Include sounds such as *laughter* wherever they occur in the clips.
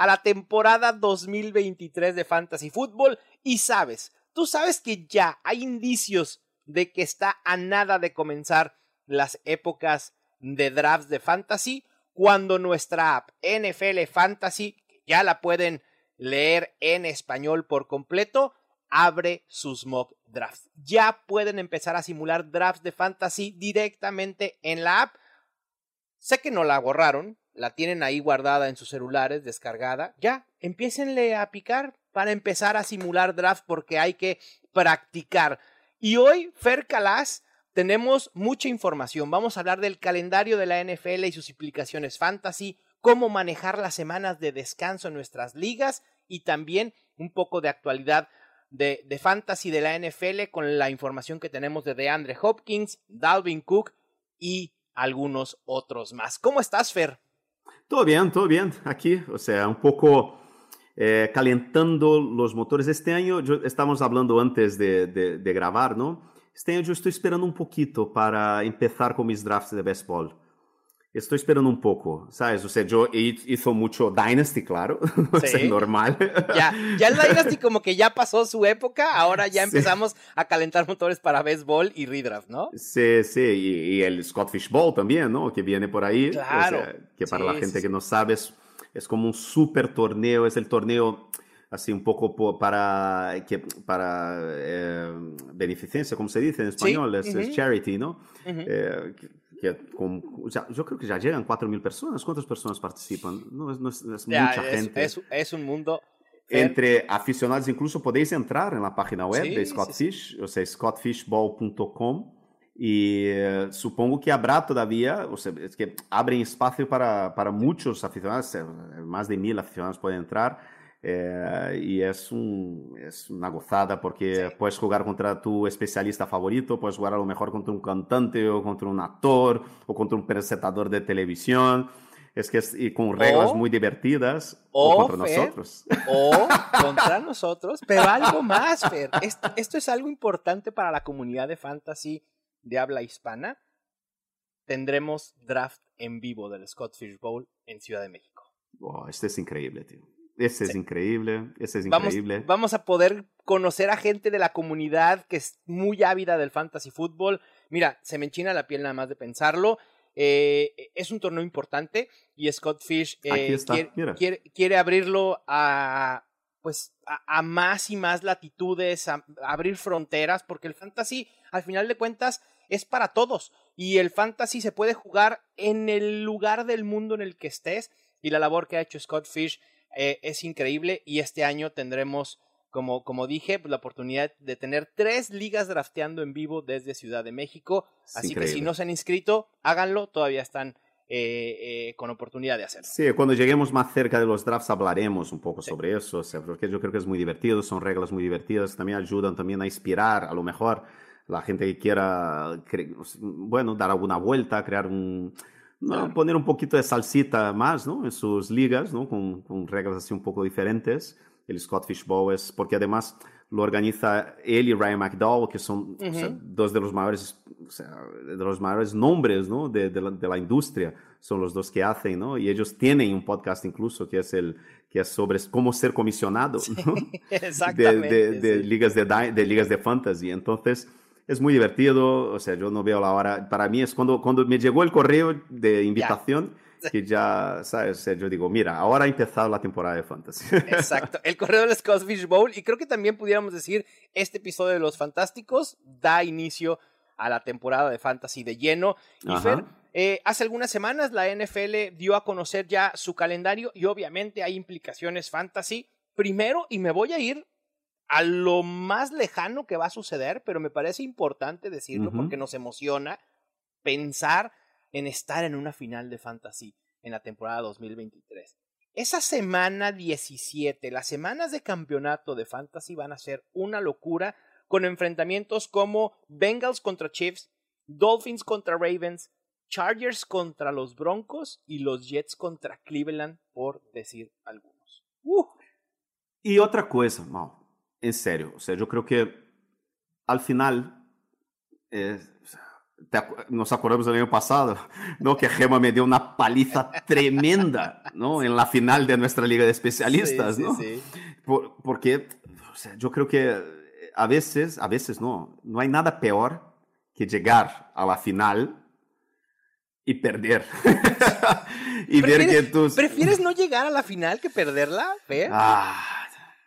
a la temporada 2023 de Fantasy Football y sabes, tú sabes que ya hay indicios de que está a nada de comenzar las épocas de drafts de fantasy cuando nuestra app NFL Fantasy, ya la pueden leer en español por completo, abre sus mock drafts. Ya pueden empezar a simular drafts de fantasy directamente en la app. Sé que no la borraron, la tienen ahí guardada en sus celulares, descargada, ya, empiecenle a picar para empezar a simular draft porque hay que practicar. Y hoy, Fer Calas, tenemos mucha información. Vamos a hablar del calendario de la NFL y sus implicaciones fantasy, cómo manejar las semanas de descanso en nuestras ligas y también un poco de actualidad de, de fantasy de la NFL con la información que tenemos de DeAndre Hopkins, Dalvin Cook y algunos otros más. ¿Cómo estás, Fer? Todo bien, todo bien. Aquí, o sea, un poco eh, calentando los motores. Este año, yo, estamos antes de, de, de, grabar, ¿no? Este año yo estoy esperando un poquito para empezar con mis drafts de baseball. Estoy esperando un poco, ¿sabes? O sea, yo hizo mucho Dynasty, claro, *laughs* o sea, normal. Ya, ya el Dynasty como que ya pasó su época, ahora ya *laughs* empezamos sí. a calentar motores para béisbol y redraft, ¿no? Sí, sí, y, y, el Scott Fish Bowl también, ¿no? Que viene por ahí. Claro. O sea, que para sí, la gente sí. que no sabe es, es, como un super torneo, es el torneo así un poco para, que, para eh, beneficencia, como se dice en español, es, uh -huh. es, charity, ¿no? Uh -huh. eh, que con, ya, yo creo que ya llegan 4.000 personas. ¿Cuántas personas participan? No, es, no es, es ya, mucha es, gente. Es, es, un mundo... Entre aficionados, incluso podéis entrar en la página web sí, de Scott sí, Fish, sí. o sea, scottfishball.com, y eh, supongo que habrá todavía, o sea, es que abren espacio para, para muchos aficionados, más de mil aficionados pueden entrar, eh, y es, un, es una gozada porque sí. puedes jugar contra tu especialista favorito, puedes jugar a lo mejor contra un cantante o contra un actor o contra un presentador de televisión. Es que es y con reglas o, muy divertidas o, o contra Fer, nosotros. O *laughs* contra nosotros, pero algo más, Fer. Esto, esto es algo importante para la comunidad de fantasy de habla hispana. Tendremos draft en vivo del Scott Fish Bowl en Ciudad de México. Wow, este es increíble, tío. Ese es sí. increíble, ese es vamos, increíble. Vamos a poder conocer a gente de la comunidad que es muy ávida del fantasy fútbol. Mira, se me enchina la piel nada más de pensarlo. Eh, es un torneo importante y Scott Fish eh, quiere, quiere, quiere, abrirlo a pues a, a, más y más latitudes, a, a abrir fronteras, porque el fantasy, al final de cuentas, es para todos. Y el fantasy se puede jugar en el lugar del mundo en el que estés. Y la labor que ha hecho Scott Fish eh, es increíble y este año tendremos, como, como dije, pues, la oportunidad de tener tres ligas drafteando en vivo desde Ciudad de México. Es Así increíble. que si no se han inscrito, háganlo, todavía están eh, eh, con oportunidad de hacerlo. Sí, cuando lleguemos más cerca de los drafts hablaremos un poco sí. sobre eso, o sea, porque yo creo que es muy divertido, son reglas muy divertidas, también ayudan también a inspirar, a lo mejor la gente que quiera, bueno, dar alguna vuelta, crear un no, poner un poquito de salsita más ¿no? en sus ligas, ¿no? con, con, reglas así un poco diferentes. El Scott Fish Bowl es porque además lo organiza él y Ryan McDowell, que son uh -huh. o sea, dos de los mayores, o sea, de los mayores nombres ¿no? de, de, la, de, la, industria, son los dos que hacen, ¿no? y ellos tienen un podcast incluso que es, el, que es sobre cómo ser comisionado ¿no? *laughs* Exactamente, de, de, sí. ligas de, de ligas de fantasy. Entonces, es muy divertido, o sea, yo no veo la hora, para mí es cuando, cuando me llegó el correo de invitación, *laughs* que ya, ¿sabes? O sea, yo digo, mira, ahora ha empezado la temporada de Fantasy. *laughs* Exacto, el correo del Scott Fish Bowl, y creo que también pudiéramos decir, este episodio de Los Fantásticos da inicio a la temporada de Fantasy de lleno. Y. Fer, eh, hace algunas semanas la NFL dio a conocer ya su calendario y obviamente hay implicaciones fantasy. Primero, y me voy a ir a lo más lejano que va a suceder, pero me parece importante decirlo uh -huh. porque nos emociona pensar en estar en una final de fantasy en la temporada 2023. esa semana 17, las semanas de campeonato de Fantasy van a ser una locura con enfrentamientos como Bengals contra Chiefs, Dolphins contra Ravens, Chargers contra los Broncos y los Jets contra Cleveland, por decir algunos. Uh. Y otra cosa, Mau, en serio, o sea, yo creo que al final, eh, nos acordamos del año pasado, *laughs* ¿no? Que Gema me dio una paliza *laughs* tremenda, ¿no? En la final de nuestra liga de especialistas, ¿no? Sí, porque, o sea, yo creo que a veces, a veces no, no hay nada peor que llegar a la final y perder. *laughs* y ver que tú... ¿Prefieres no llegar a la final que perderla, Fer? Ah,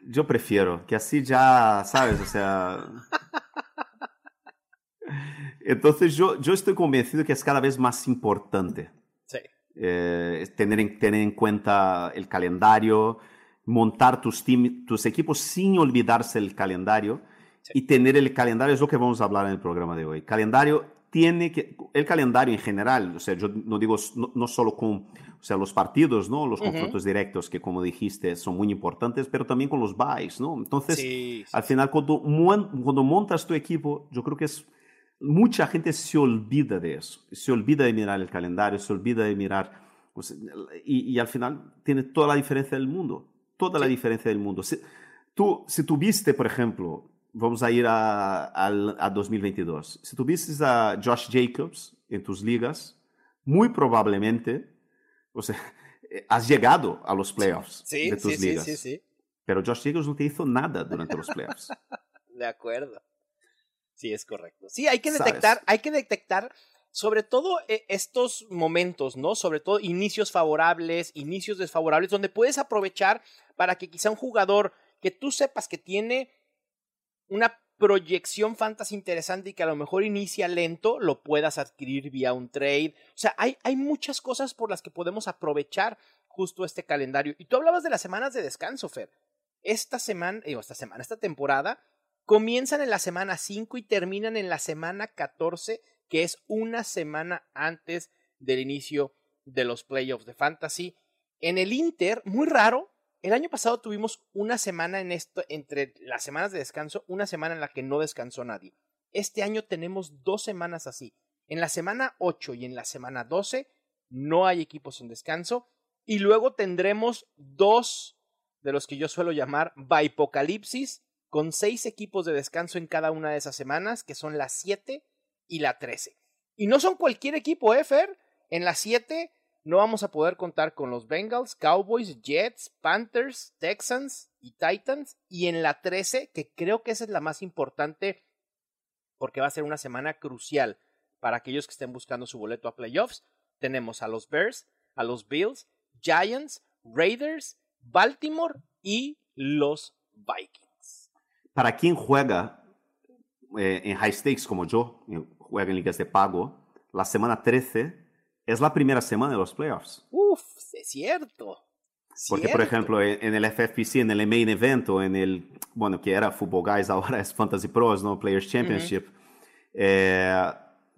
yo prefiero, que así ya, ¿sabes? O sea... *laughs* Entonces yo, yo estoy convencido que es cada vez más importante sí. eh, tener, en, tener en cuenta el calendario, montar tus, team, tus equipos sin olvidarse el calendario sí. y tener el calendario, es lo que vamos a hablar en el programa de hoy. Calendario tiene que, el calendario en general, o sea, yo no digo no, no solo con o sea, los partidos, ¿no? Los confrontos uh -huh. directos que, como dijiste, son muy importantes, pero también con los buys, ¿no? Entonces, sí, sí, al final, cuando, cuando montas tu equipo, yo creo que es mucha gente se olvida de eso, se olvida de mirar el calendario, se olvida de mirar, pues, y, y, al final tiene toda la diferencia del mundo, toda sí. la diferencia del mundo. Si tú, si tuviste, por ejemplo, vamos a ir a, a, a 2022, si tuviste a Josh Jacobs en tus ligas, muy probablemente, o sea, has llegado a los playoffs sí, de tus sí, ligas. Sí, sí, Pero Josh Jacobs no te hizo nada durante los playoffs. *laughs* de acuerdo. Sí, es correcto. Sí, hay que detectar, ¿Sabes? hay que detectar sobre todo eh, estos momentos, ¿no? Sobre todo inicios favorables, inicios desfavorables, donde puedes aprovechar para que quizá un jugador que tú sepas que tiene una proyección fantasy interesante y que a lo mejor inicia lento, lo puedas adquirir vía un trade. O sea, hay, hay muchas cosas por las que podemos aprovechar justo este calendario. Y tú hablabas de las semanas de descanso, Fer. Esta semana, digo, esta semana, esta temporada, comienzan en la semana 5 y terminan en la semana 14, que es una semana antes del inicio de los playoffs de fantasy. En el Inter, muy raro, el año pasado tuvimos una semana en esto, entre las semanas de descanso, una semana en la que no descansó nadie. Este año tenemos dos semanas así. En la semana 8 y en la semana 12 no hay equipos en descanso. Y luego tendremos dos de los que yo suelo llamar Bipocalipsis, con seis equipos de descanso en cada una de esas semanas, que son las 7 y la 13. Y no son cualquier equipo, ¿eh, Fer? En las 7 no vamos a poder contar con los Bengals, Cowboys, Jets, Panthers, Texans y Titans. Y en la 13, que creo que esa es la más importante porque va a ser una semana crucial para aquellos que estén buscando su boleto a playoffs, tenemos a los Bears, a los Bills, Giants, Raiders, Baltimore y los Vikings. Para quien juega eh, en high stakes como yo, juega en ligas de pago, la semana 13 es la primera semana de los playoffs. Uf, es cierto. Porque, por ejemplo, en el FFPC, en el main event o en el, bueno, que era Football Guys, *laughs* ahora es Fantasy Pros, ¿no? Players Championship. Uh -huh. eh,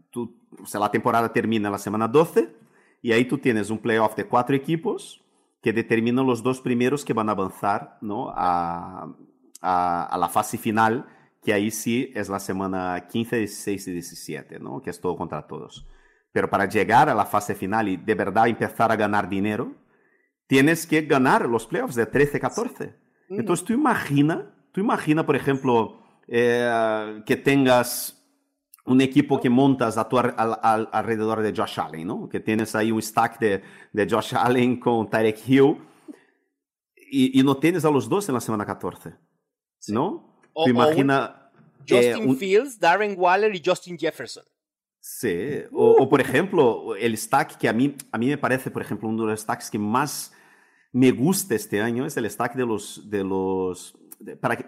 tú, o sea, la temporada termina la semana 12 y ahí tú tienes un playoff de cuatro equipos que determinan los dos primeros que van a avanzar, ¿no? A, a, a la fase final, que ahí sí es la semana 15, 16 y 17, ¿no? Que es todo contra todos. Pero para llegar a la fase final y de verdad empezar a ganar dinero, tienes que ganar los playoffs de 13-14. Sí. Entonces tú imagina, tú imagina, por ejemplo, eh, que tengas un equipo que montas a tu al, al, alrededor de Josh Allen, ¿no? Que tienes ahí un stack de, de Josh Allen con Tyreek Hill y, y, no tienes a los dos en la semana 14, sí. ¿no? O, tú imagina... Justin eh, un... Fields, Darren Waller y Justin Jefferson. Sí, *laughs* o, o, por ejemplo, el stack que a mí, a mí me parece, por ejemplo, uno de los stacks que más me gusta este año es el stack de los, de los, de, para que,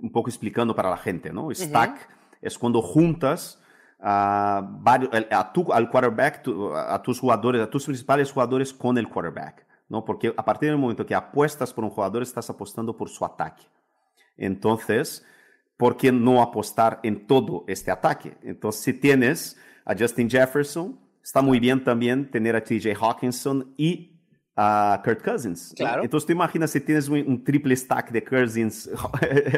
un poco explicando para la gente, ¿no? Stack uh -huh. es cuando juntas a, varios, a tu, al quarterback, tu, a tus jugadores, a tus principales jugadores con el quarterback, ¿no? Porque a partir del momento que apuestas por un jugador, estás apostando por su ataque. Entonces, ¿por qué no apostar en todo este ataque? Entonces, si tienes a Justin Jefferson, está muy bien también tener a TJ Hawkinson y a Kurt Cousins. Claro. Entonces tú imaginas si tienes un, un triple stack de Cousins,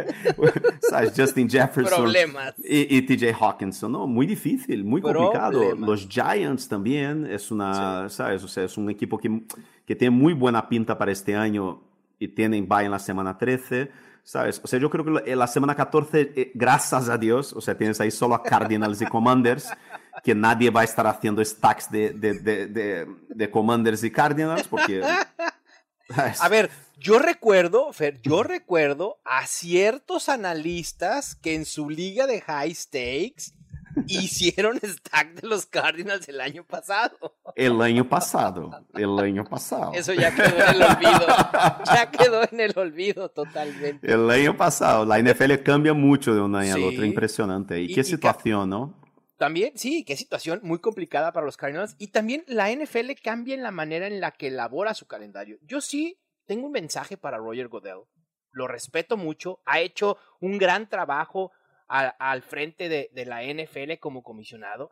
*laughs* ¿sabes? Justin Jefferson Problemas. y, y TJ Hawkinson, ¿no? Muy difícil, muy complicado. Problemas. Los Giants también es una, ¿sabes? O sea, es un equipo que, que tiene muy buena pinta para este año y tienen bye en la semana 13. ¿Sabes? O sea, yo creo que la semana 14, eh, gracias a Dios, o sea, tienes ahí solo a Cardinals y Commanders, que nadie va a estar haciendo stacks de, de, de, de, de Commanders y Cardinals, porque... A ver, yo recuerdo, Fer, yo recuerdo a ciertos analistas que en su liga de high stakes hicieron stack de los Cardinals el año pasado. El año pasado, el año pasado. Eso ya quedó en el olvido. Ya quedó en el olvido totalmente. El año pasado. La NFL cambia mucho de un año Sí. al otro. Impresionante. ¿Y, Y- qué y situación, no? También, sí, qué situación muy complicada para los Cardinals. Y también la NFL cambia en la manera en la que elabora su calendario. Yo sí tengo un mensaje para Roger Godell. Lo respeto mucho. Ha hecho un gran trabajo a- al frente de, de la NFL como comisionado.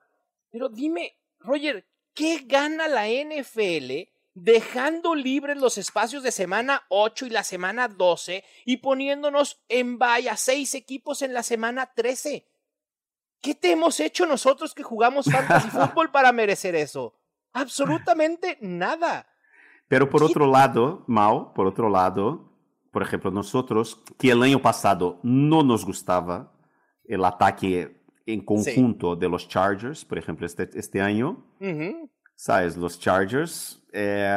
Pero dime, Roger, ¿qué gana la NFL dejando libres los espacios de semana 8 y la semana 12 y poniéndonos en vaya seis equipos en la semana 13? ¿Qué te hemos hecho nosotros que jugamos fantasy *laughs* fútbol para merecer eso? Absolutamente nada. Pero por ¿Qué? otro lado, Mau, por otro lado, por ejemplo, nosotros, que el año pasado no nos gustaba el ataque en conjunto de los Chargers, por ejemplo, este, este año, Ujú. ¿sabes? Los Chargers, eh,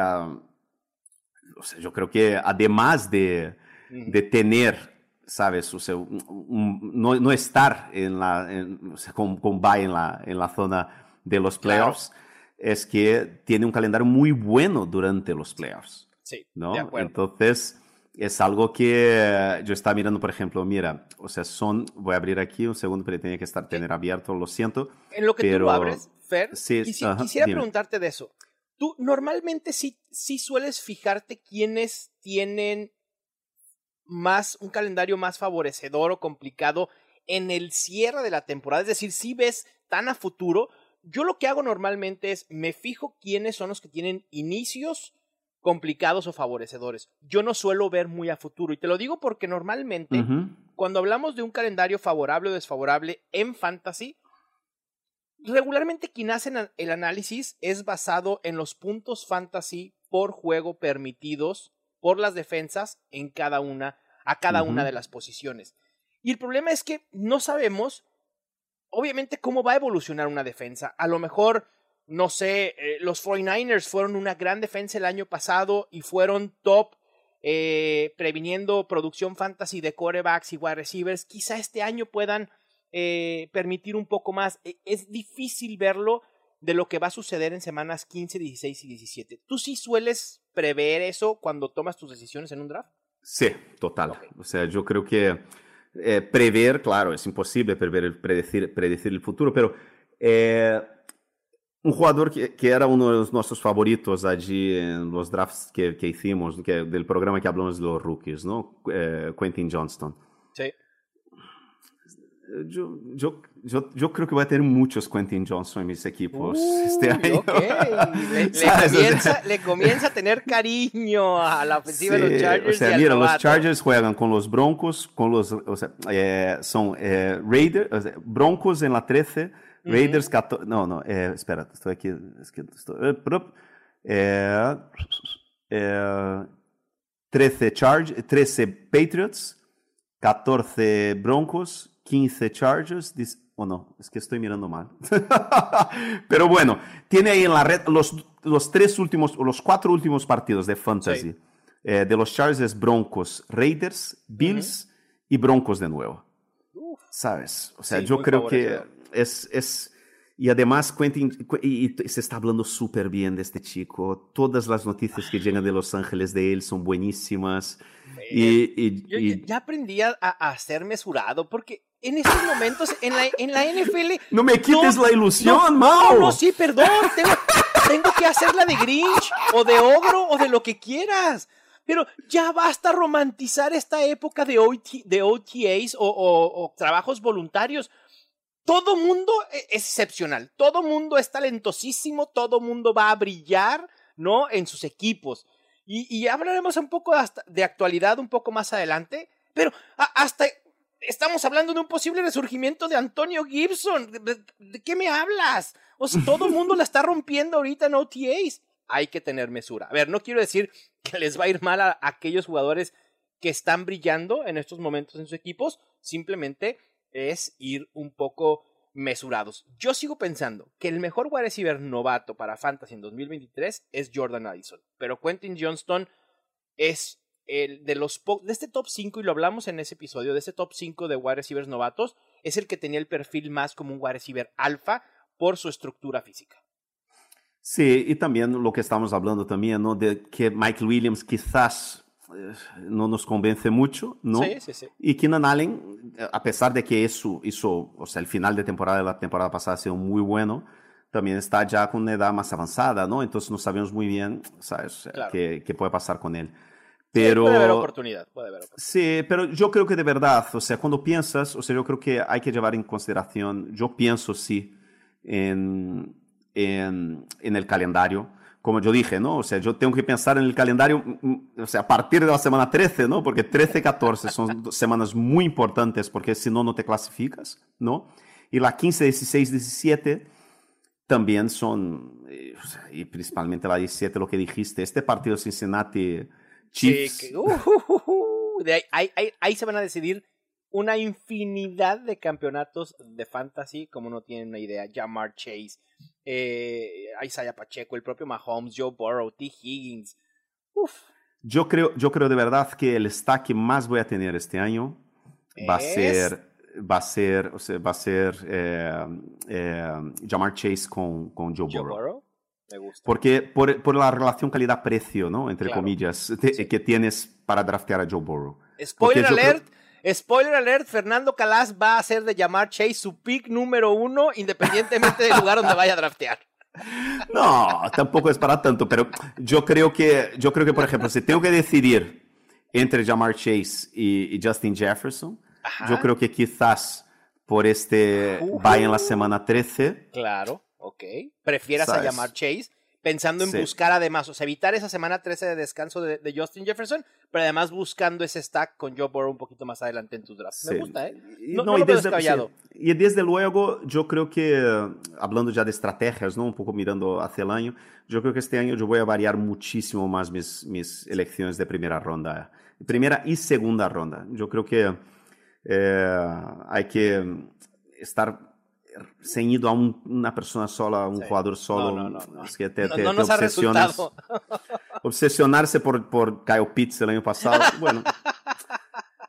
o sea, yo creo que además de, Ujú. de tener, ¿sabes? O sea, un- un- no, no estar en la, en- o sea, con, con bye en la, en la zona de los Claro. playoffs, es que tiene un calendario muy bueno durante los playoffs. Sí, ¿no? de acuerdo. Entonces, es algo que yo estaba mirando, por ejemplo, mira, o sea, son, voy a abrir aquí un segundo, pero tenía que estar tener abierto, lo siento. en lo que tú pero- lo abres, Fer, Sí, quisi- quisiera dime. preguntarte de eso. Tú normalmente sí, sí sueles fijarte quiénes tienen más, un calendario más favorecedor o complicado en el cierre de la temporada. Es decir, si ves tan a futuro, yo lo que hago normalmente es me fijo quiénes son los que tienen inicios complicados o favorecedores. Yo no suelo ver muy a futuro y te lo digo porque normalmente cuando hablamos de un calendario favorable o desfavorable en fantasy, regularmente quien hace el análisis es basado en los puntos fantasy por juego permitidos por las defensas en cada una, a cada una de las posiciones. Y el problema es que no sabemos, obviamente, cómo va a evolucionar una defensa. A lo mejor, no sé, eh, los 49ers fueron una gran defensa el año pasado y fueron top eh, previniendo producción fantasy de corebacks y wide receivers. Quizá este año puedan eh, permitir un poco más. E- Es difícil verlo de lo que va a suceder en semanas 15, 16 y 17. ¿Tú sí sueles prever eso cuando tomas tus decisiones en un draft? Sí, total. O sea, yo creo que eh, prever, claro, es imposible prever, predecir, predecir el futuro, pero eh, un jugador que, que era uno de los nuestros favoritos allí en los drafts que, que hicimos, que, del programa que hablamos de los rookies, ¿no? Eh, Quentin Johnston. Sí. Yo, yo, yo, yo creo que voy a tener muchos Quentin Johnson en mis equipos este Uy, año. ok. Le, le *laughs* sea, comienza, le comienza a tener cariño a la ofensiva de Sí, los Chargers. O sea, y mira, los. Chargers juegan con los Broncos, con los, o sea, eh, son eh, Raiders, o sea, Broncos en la 13, Raiders 14, no, no, eh, espera, estoy aquí, es que estoy, eh, prop, eh, eh, 13 Chargers, 13 Patriots, 14 Broncos, 15 Chargers, o no, es que estoy mirando mal. *laughs* Pero bueno, tiene ahí en la red los, los tres últimos, los cuatro últimos partidos de Fantasy. Sí. Eh, de los Chargers Broncos, Raiders, Bills y Broncos de nuevo. Uf. ¿Sabes? O sea, Sí, yo creo que. Es, es... Y además, Quentin, Qu- y, y se está hablando súper bien de este chico. Todas las noticias que llegan de Los Ángeles de él son buenísimas. Y, y- Yo y- ya- ya aprendí a, a ser mesurado porque en estos momentos en la, en la NFL *laughs* no me quites No, la ilusión, no, Mau. No, no, sí, perdón. Tengo, tengo que hacerla de Grinch o de ogro o de lo que quieras. Pero ya basta romantizar esta época de, OT de OTAs o, o- o trabajos voluntarios. Todo mundo e- es excepcional. Todo mundo es talentosísimo. Todo mundo va a brillar, ¿no? En sus equipos. Y, y hablaremos un poco hasta de actualidad un poco más adelante. Pero hasta estamos hablando de un posible resurgimiento de Antonio Gibson. ¿De, qué me hablas? O sea, todo el *laughs* mundo la está rompiendo ahorita en OTAs. Hay que tener mesura. A ver, no quiero decir que les va a ir mal a aquellos jugadores que están brillando en estos momentos en sus equipos. Simplemente es ir un poco mesurados. Yo sigo pensando que el mejor wide receiver novato para Fantasy en 2023 es Jordan Addison, pero Quentin Johnston es el de los de este top 5 y lo hablamos en ese episodio, de este top 5 de wide receivers novatos, es el que tenía el perfil más como un wide receiver alfa por su estructura física. Sí, y también lo que estamos hablando también, ¿no? De que Mike Williams quizás no nos convence mucho, ¿no? Sí, sí, sí. Y Keenan Allen, a pesar de que eso hizo, o sea, el final de temporada de la temporada pasada ha sido muy bueno, también está ya con una edad más avanzada, ¿no? Entonces no sabemos muy bien, ¿sabes? Claro. Qué, qué puede pasar con él. Pero, sí, puede haber oportunidad, puede haber oportunidad. Sí, pero yo creo que de verdad, o sea, cuando piensas, o sea, yo creo que hay que llevar en consideración, yo pienso sí en, en, en el calendario, como yo dije, ¿no? O sea, yo tengo que pensar en el calendario, mm, mm, o sea, a partir de la semana 13, ¿no? Porque 13 y 14 son *laughs* semanas muy importantes porque si no, no te clasificas, ¿no? Y la 15, 16, 17 también son, eh, y principalmente la 17, lo que dijiste, este partido Cincinnati Chiefs. Sí, que, uh, uh, uh, de ahí, ahí, ahí, ahí, se van a decidir una infinidad de campeonatos de fantasy, como no tienen una idea. Jamar Chase, eh, Isaiah Pacheco, el propio Mahomes, Joe Burrow, T. Higgins. Uf. Yo creo, yo creo de verdad que el stack que más voy a tener este año va a ser va a ser, o sea, va a ser eh, eh, Jamar Chase con, con Joe, Joe Burrow. Burrow. Me gusta. Porque por, por la relación calidad-precio, ¿no? Entre Claro. comillas, te- Sí. que tienes para draftear a Joe Burrow. Spoiler alert. Spoiler alert, Fernando Calas va a hacer de llamar Chase su pick número uno, independientemente del lugar donde vaya a draftear. *laughs* No, tampoco es para tanto, pero yo creo que, yo creo que por ejemplo, si tengo que decidir entre Jamar Chase y, y Justin Jefferson, Ajá. yo creo que quizás por este Ujú. vaya en la semana 13. Claro, ok. Prefieras a ¿Sabes? llamar Chase, pensando en Sí. buscar además, o sea, evitar esa semana 13 de descanso de, de Justin Jefferson, pero además buscando ese stack con Joe Burrow un poquito más adelante en tus drafts. Me Sí. gusta, ¿eh? Y, No- no lo veo descabellado. sí. Y desde luego, yo creo que, hablando ya de estrategias, ¿no? un poco mirando hacia el año, yo creo que este año yo voy a variar muchísimo más mis, mis elecciones de primera ronda, primera y segunda ronda. Yo creo que eh, hay que estar ceñido a un- una persona sola, a un Sí. jugador solo. No, no, no. Es que te, te- te nos obsesionas. Obsesionarse por, por Kyle Pitts el año pasado, bueno.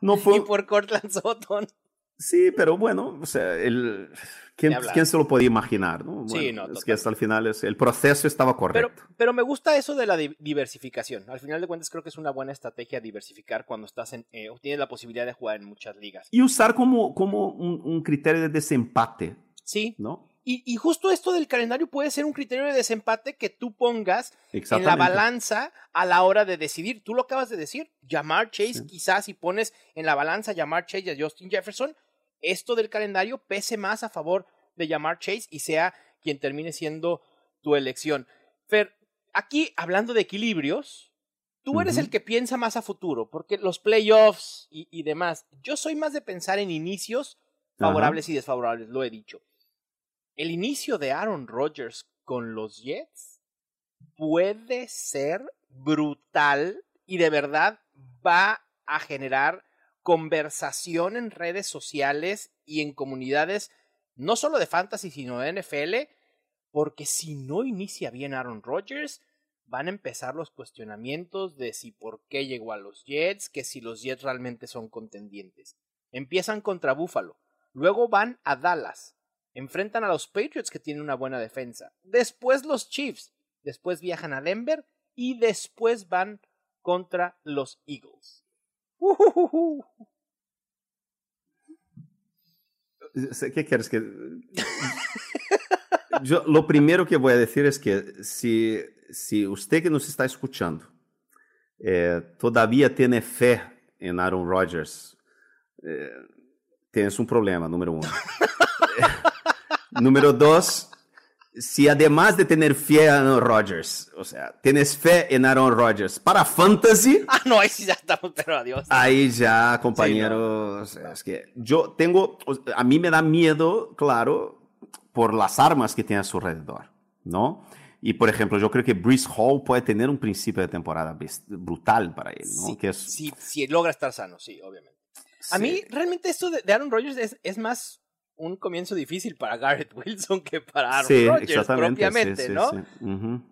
No *laughs* fue, y por Cortland Sutton. Sí, pero bueno, o sea, el, ¿quién, quién se lo podía imaginar? ¿no? Sí, Bueno, no, es que hasta el final es- el proceso estaba Pero, correcto. pero me gusta eso de la di- diversificación. Al final de cuentas, creo que es una buena estrategia diversificar cuando estás en, eh, tienes la posibilidad de jugar en muchas ligas. Y usar como, como un, un criterio de desempate, Sí, ¿no? y, y justo esto del calendario puede ser un criterio de desempate que tú pongas en la balanza a la hora de decidir. Tú lo acabas de decir, llamar Chase, Sí. quizás si pones en la balanza llamar Chase y a Justin Jefferson, esto del calendario pese más a favor de llamar Chase y sea quien termine siendo tu elección. Fer, aquí hablando de equilibrios, tú eres el que piensa más a futuro, porque los playoffs y, y demás, yo soy más de pensar en inicios favorables y desfavorables, lo he dicho. El inicio de Aaron Rodgers con los Jets puede ser brutal y de verdad va a generar conversación en redes sociales y en comunidades, no solo de fantasy, sino de NFL, porque si no inicia bien Aaron Rodgers, van a empezar los cuestionamientos de si por qué llegó a los Jets, que si los Jets realmente son contendientes. Empiezan contra Buffalo, luego van a Dallas, enfrentan a los Patriots que tienen una buena defensa, después los Chiefs, después viajan a Denver y después van contra los Eagles. ¿Qué quieres que.? Yo, lo primero que voy a decir es que si, si usted que nos está escuchando eh, todavía tiene fe en Aaron Rodgers, eh, tienes un problema, número uno. *laughs* número dos, si además de tener fe en Aaron Rodgers, o sea, tienes fe en Aaron Rodgers para fantasy. *laughs* Ah, no, ahí sí ya estamos, pero adiós. Ahí ya, compañero. es que yo tengo, a mí me da miedo, claro, por las armas que tiene a su alrededor, ¿no? Y por ejemplo, yo creo que Brees Hall puede tener un principio de temporada brutal para él, ¿no? Sí, que es... sí, sí, logra estar sano, sí, obviamente. A mí, realmente, esto de, Aaron Rodgers es, es más un comienzo difícil para Garrett *laughs* Wilson que para Aaron Rodgers propiamente, ¿no?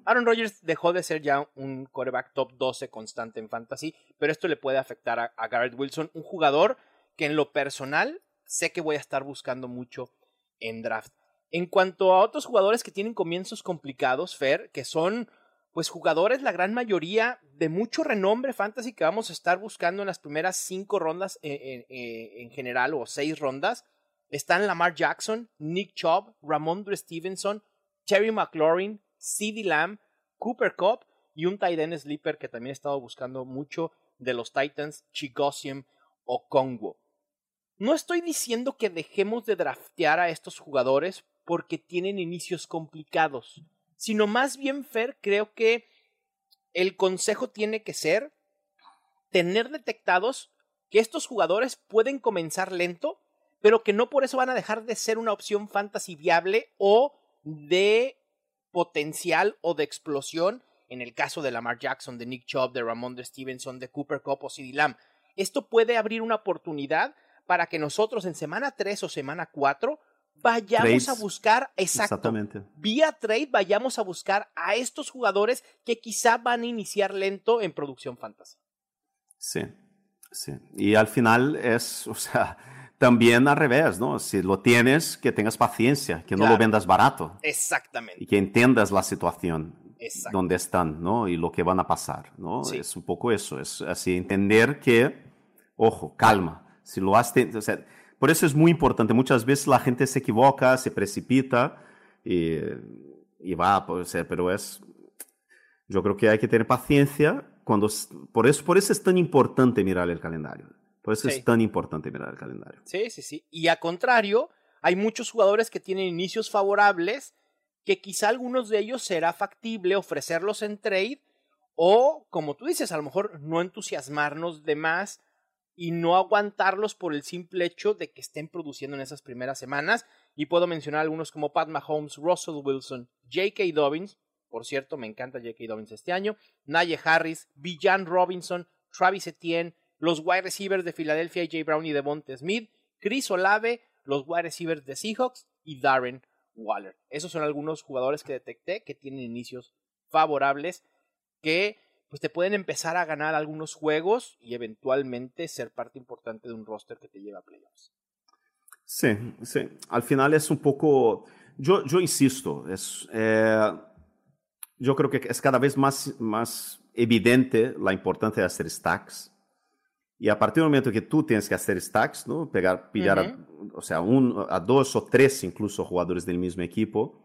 Aaron Rodgers dejó de ser ya un quarterback top 12 constante en fantasy, pero esto le puede afectar a, a, Garrett Wilson, un jugador que en lo personal sé que voy a estar buscando mucho en draft. En cuanto a otros jugadores que tienen comienzos complicados, Fer, que son pues jugadores, la gran mayoría de mucho renombre fantasy que vamos a estar buscando en las primeras cinco rondas eh, eh, eh, en general o seis rondas, están Lamar Jackson, Nick Chubb, Ramondre Stevenson, Terry McLaurin, CeeDee Lamb, Cooper Cup y un tight end sleeper que también he estado buscando mucho de los Titans, Chigosium o Congo. No estoy diciendo que dejemos de draftear a estos jugadores porque tienen inicios complicados, sino más bien, Fer, creo que el consejo tiene que ser tener detectados que estos jugadores pueden comenzar lento, pero que no por eso van a dejar de ser una opción fantasy viable o de potencial o de explosión en el caso de Lamar Jackson, de Nick Chubb, de Ramondre Stevenson, de Cooper Cup o CD Lamb. Esto puede abrir una oportunidad para que nosotros en semana 3 o semana 4 vayamos a buscar, exacto, vía trade vayamos a buscar a estos jugadores que quizá van a iniciar lento en producción fantasy. Sí, sí. Y al final es, o sea, también al revés, ¿no? Si lo tienes, que tengas paciencia, que no lo vendas barato. Exactamente. Y que entiendas la situación donde están, ¿no? Y lo que van a pasar, ¿no? Es un poco eso, es así, entender que, ojo, calma si lo haces, o sea, por eso es muy importante. Muchas veces la gente se equivoca, se precipita y, y va, pues, pero es, yo creo que hay que tener paciencia cuando, por eso, por eso es tan importante mirar el calendario. Por eso es tan importante mirar el calendario. Sí, sí, sí. Y a contrario, hay muchos jugadores que tienen inicios favorables que quizá algunos de ellos será factible ofrecerlos en trade o, como tú dices, a lo mejor no entusiasmarnos de más y no aguantarlos por el simple hecho de que estén produciendo en esas primeras semanas. Y puedo mencionar algunos como Pat Mahomes, Russell Wilson, J.K. Dobbins, por cierto, me encanta J.K. Dobbins este año, Naye Harris, Villan Robinson, Travis Etienne, los wide receivers de Filadelfia, J. Brown y Devonta Smith, Chris Olave, los wide receivers de Seahawks y Darren Waller. Esos son algunos jugadores que detecté que tienen inicios favorables que pues te pueden empezar a ganar algunos juegos y eventualmente ser parte importante de un roster que te lleva a playoffs. Sí, sí. Al final es un poco, yo, insisto, es, eh, yo creo que es cada vez más, más evidente la importancia de hacer stacks. Y a partir del momento que tú tienes que hacer stacks, ¿no? Pegar, pillar, a, o sea, un, a dos o tres incluso jugadores del mismo equipo,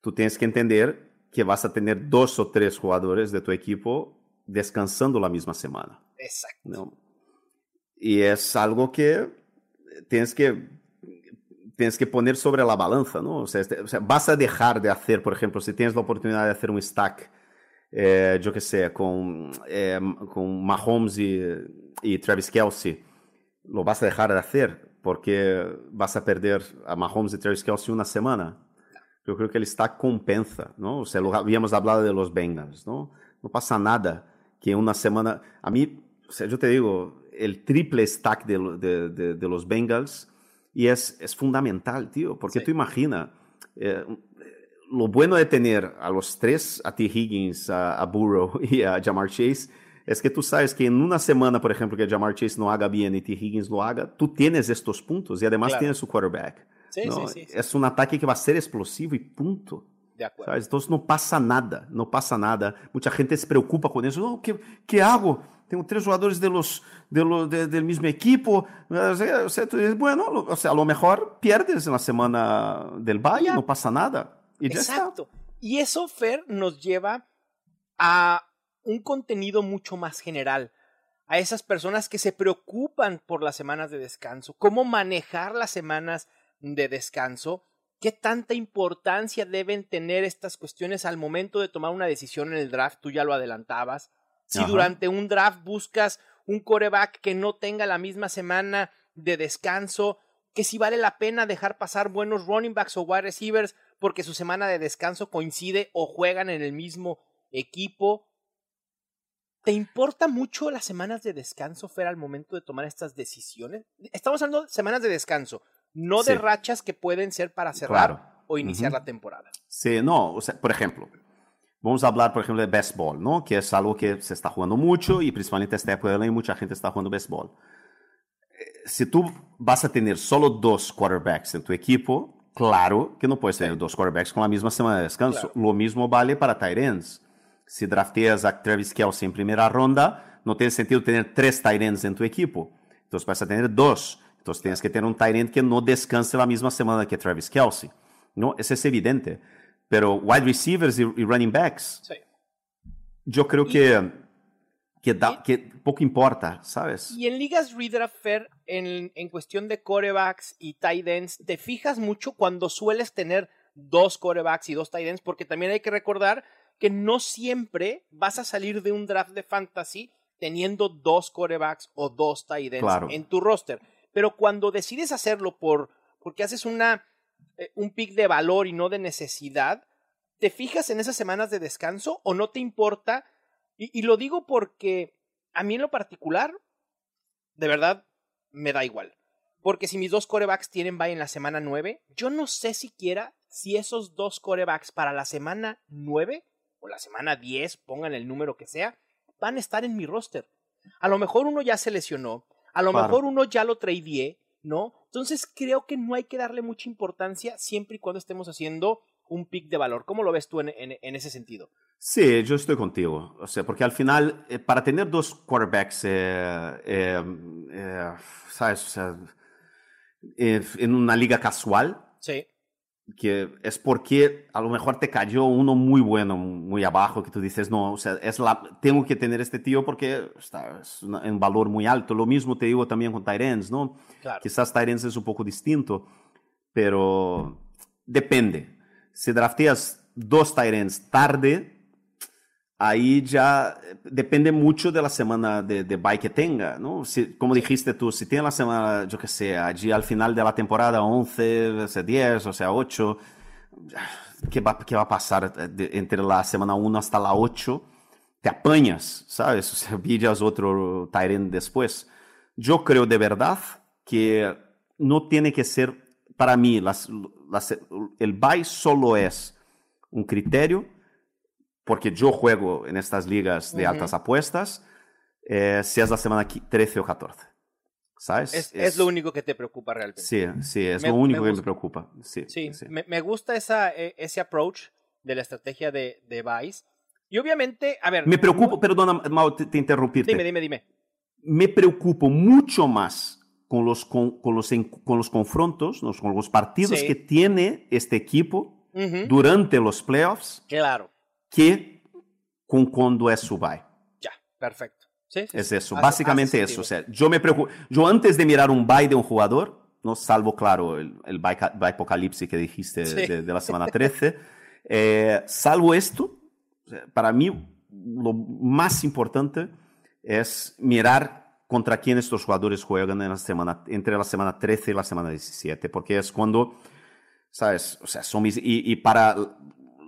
tú tienes que entender que vas a tener dos o tres jugadores de tu equipo descansando la misma semana. Exacto. ¿no? Y es algo que tienes que tienes que poner sobre la balanza, ¿no? O sea, este, o sea, vas a dejar de hacer, por ejemplo, si tienes la oportunidad de hacer un stack, eh, yo qué sé, con, eh, con Mahomes y, y, Travis Kelsey, lo vas a dejar de hacer porque vas a perder a Mahomes y Travis Kelsey una semana. Yo creo que el stack compensa, ¿no? O sea, lo habíamos hablado de los Bengals, ¿no? No pasa nada que una semana, a mí, o sea, yo te digo, el triple stack de, de, de, de los Bengals y es, es fundamental, tío, porque sí. tú imagina, eh, lo bueno de tener a los tres, a T. Higgins, a, a, Burrow *laughs* y a Jamar Chase, es que tú sabes que en una semana, por ejemplo, que Jamar Chase no haga bien y T. Higgins lo haga, tú tienes estos puntos y además claro. tienes su quarterback. Sí, ¿no? sí, sí, es un ataque que va a ser explosivo y punto. De acuerdo. ¿sabes? Entonces no pasa nada, no pasa nada. Mucha gente se preocupa con eso. Oh, ¿qué, ¿Qué hago? Tengo tres jugadores de los, de los, de, del mismo equipo. O sea, tú dices, bueno, o sea, a lo mejor pierdes en la semana del Valle, no pasa nada. Y Exacto. Y eso, Fer, nos lleva a un contenido mucho más general. A esas personas que se preocupan por las semanas de descanso, cómo manejar las semanas de descanso ¿Qué tanta importancia deben tener estas cuestiones al momento de tomar una decisión en el draft? Tú ya lo adelantabas. Si durante un draft buscas un coreback que no tenga la misma semana de descanso, que si vale la pena dejar pasar buenos running backs o wide receivers porque su semana de descanso coincide o juegan en el mismo equipo. ¿Te importa mucho las semanas de descanso, Fer, al momento de tomar estas decisiones? Estamos hablando de semanas de descanso, no de rachas que pueden ser para cerrar o iniciar la temporada. Sí, no, o sea, por ejemplo, vamos a hablar, por ejemplo, de béisbol, ¿no? Que es algo que se está jugando mucho y principalmente esta época del año mucha gente está jugando béisbol. Eh, si tú vas a tener solo dos quarterbacks en tu equipo, claro que no puedes tener dos quarterbacks con la misma semana de descanso. Lo mismo vale para Tyrants. Si drafteas a Travis Kelsey en primera ronda, no tiene sentido tener tres Tyrants en tu equipo. Entonces vas a tener dos. Entonces tienes que tener un Tyrant que no descanse la misma semana que Travis Kelsey. ¿no? Eso es evidente. Pero wide receivers y, running backs, sí. yo creo que que, poco importa, ¿sabes? Y en ligas redraft fair, en, en cuestión de corebacks y tight ends, te fijas mucho cuando sueles tener dos corebacks y dos tight ends, porque también hay que recordar que no siempre vas a salir de un draft de fantasy teniendo dos corebacks o dos tight ends en tu roster. Pero cuando decides hacerlo por porque haces una eh, un pick de valor y no de necesidad, ¿te fijas en esas semanas de descanso o no te importa y, lo digo porque a mí en lo particular, de verdad, me da igual. Porque si mis dos corebacks tienen bye en la semana 9, yo no sé siquiera si esos dos corebacks para la semana 9 o la semana 10, pongan el número que sea, van a estar en mi roster. A lo mejor uno ya se lesionó, a lo mejor uno ya lo tradeé, ¿no? Entonces creo que no hay que darle mucha importancia siempre y cuando estemos haciendo un pick de valor. ¿Cómo lo ves tú en, en ese sentido? Sí, yo estoy contigo. O sea, porque al final, eh, para tener dos quarterbacks, eh, eh, ¿sabes? O sea, en una liga casual, sí. que es porque a lo mejor te cayó uno muy bueno, muy abajo, que tú dices, no, o sea, es la, tengo que tener este tío porque está en un valor muy alto. Lo mismo te digo también con Tyrens, ¿no? Claro. Quizás Tyrens es un poco distinto, pero depende. Si drafteas dos Tyrens tarde, ahí ya eh, depende mucho de la semana de, de bye que tenga, ¿no? Si, como dijiste tú, si tiene la semana, yo qué sé, allí al final de la temporada 11, 10, o sea, 8, ¿qué va, qué va a pasar entre la semana 1 hasta la 8? Te apañas, ¿sabes? O sea, pillas otro Tyrant después. Yo creo de verdad que no tiene que ser, para mí, las, las, el bye solo es un criterio porque yo juego en estas ligas de altas apuestas, eh, si es la semana 13 o 14. ¿Sabes? Es, lo único que te preocupa realmente. Sí, sí, es lo único que me preocupa. Sí, sí, Me, gusta esa, e, ese approach de la estrategia de, de Vice. Y obviamente, a ver. Me preocupo, perdona, Mau, te, te interrumpirte. Dime, dime, dime. Me preocupo mucho más con los, con, con los, con los confrontos, con los partidos que tiene este equipo durante los playoffs. Claro que con cuando es su bye. Ya, perfecto. Sí, es eso, básicamente eso. O sea, yo me preocupo, yo antes de mirar un bye de un jugador, no salvo, claro, el, el bye, apocalipsis que dijiste de, la semana *laughs* 13, eh, salvo esto, para mí lo más importante es mirar contra quién estos jugadores juegan en la semana, entre la semana 13 y la semana 17, porque es cuando, ¿sabes? O sea, son mis, y, y para